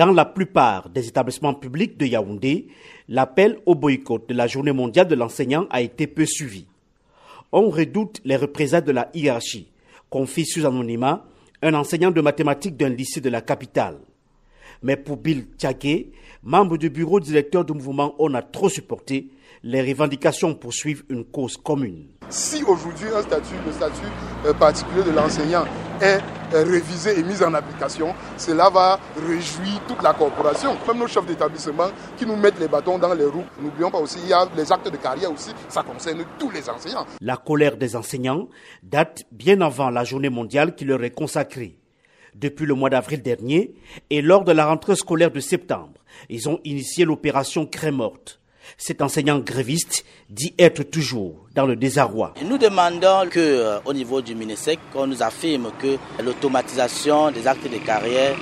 Dans la plupart des établissements publics de Yaoundé, l'appel au boycott de la journée mondiale de l'enseignant a été peu suivi. On redoute les représailles de la hiérarchie, confie sous anonymat un enseignant de mathématiques d'un lycée de la capitale. Mais pour Bill Tchagé, membre du bureau directeur du mouvement On a trop supporté, les revendications poursuivent une cause commune. Si aujourd'hui un statut, le statut euh, particulier de l'enseignant est révisé et mis en application, cela va réjouir toute la corporation, même nos chefs d'établissement qui nous mettent les bâtons dans les roues. N'oublions pas aussi, il y a les actes de carrière aussi, ça concerne tous les enseignants. La colère des enseignants date bien avant la journée mondiale qui leur est consacrée. Depuis le mois d'avril dernier et lors de la rentrée scolaire de septembre, ils ont initié l'opération Crémorte cet enseignant gréviste dit être toujours dans le désarroi. Nous demandons que, euh, au niveau du MINESEC, qu'on nous affirme que l'automatisation des actes de carrière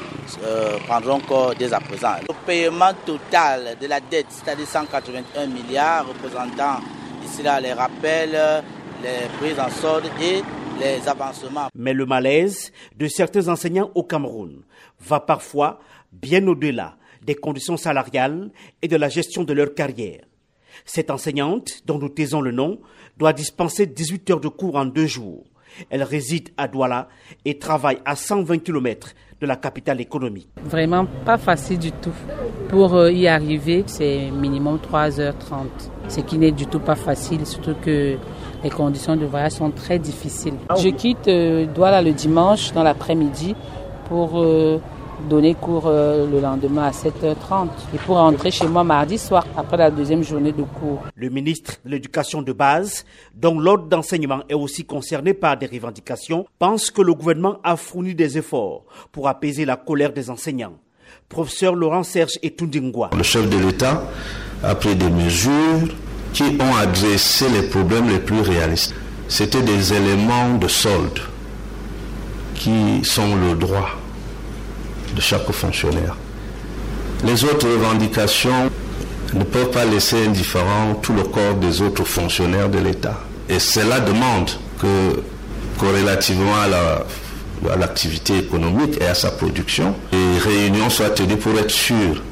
euh, prendront encore dès à présent. Le paiement total de la dette, c'est-à-dire 181 milliards, représentant ici là les rappels, les prises en solde et les avancements. Mais le malaise de certains enseignants au Cameroun va parfois bien au-delà des conditions salariales et de la gestion de leur carrière. Cette enseignante, dont nous taisons le nom, doit dispenser 18 heures de cours en deux jours. Elle réside à Douala et travaille à 120 km de la capitale économique. Vraiment pas facile du tout. Pour euh, y arriver, c'est minimum 3h30, ce qui n'est du tout pas facile, surtout que les conditions de voyage sont très difficiles. Je quitte euh, Douala le dimanche dans l'après-midi pour euh, donner cours euh, le lendemain à 7h30 et pour rentrer chez moi mardi soir après la deuxième journée de cours. Le ministre de l'Éducation de base, dont l'ordre d'enseignement est aussi concerné par des revendications, pense que le gouvernement a fourni des efforts pour apaiser la colère des enseignants. Professeur Laurent Serge Etundingwa. Le chef de l'État a pris des mesures qui ont adressé les problèmes les plus réalistes. C'était des éléments de solde qui sont le droit de chaque fonctionnaire. Les autres revendications ne peuvent pas laisser indifférent tout le corps des autres fonctionnaires de l'État. Et cela demande que, corrélativement à l'activité économique et à sa production, les réunions soient tenues pour être sûr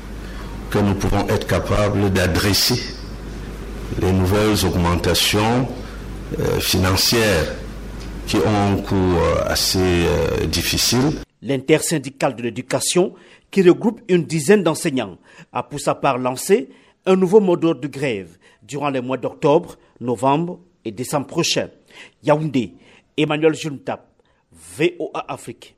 que nous pouvons être capables d'adresser les nouvelles augmentations euh, financières qui ont un coût euh, assez euh, difficile L'intersyndicale de l'éducation, qui regroupe une dizaine d'enseignants, a pour sa part lancé un nouveau mode de grève durant les mois d'octobre, novembre et décembre prochains. Yaoundé, Emmanuel Juntap, VOA Afrique.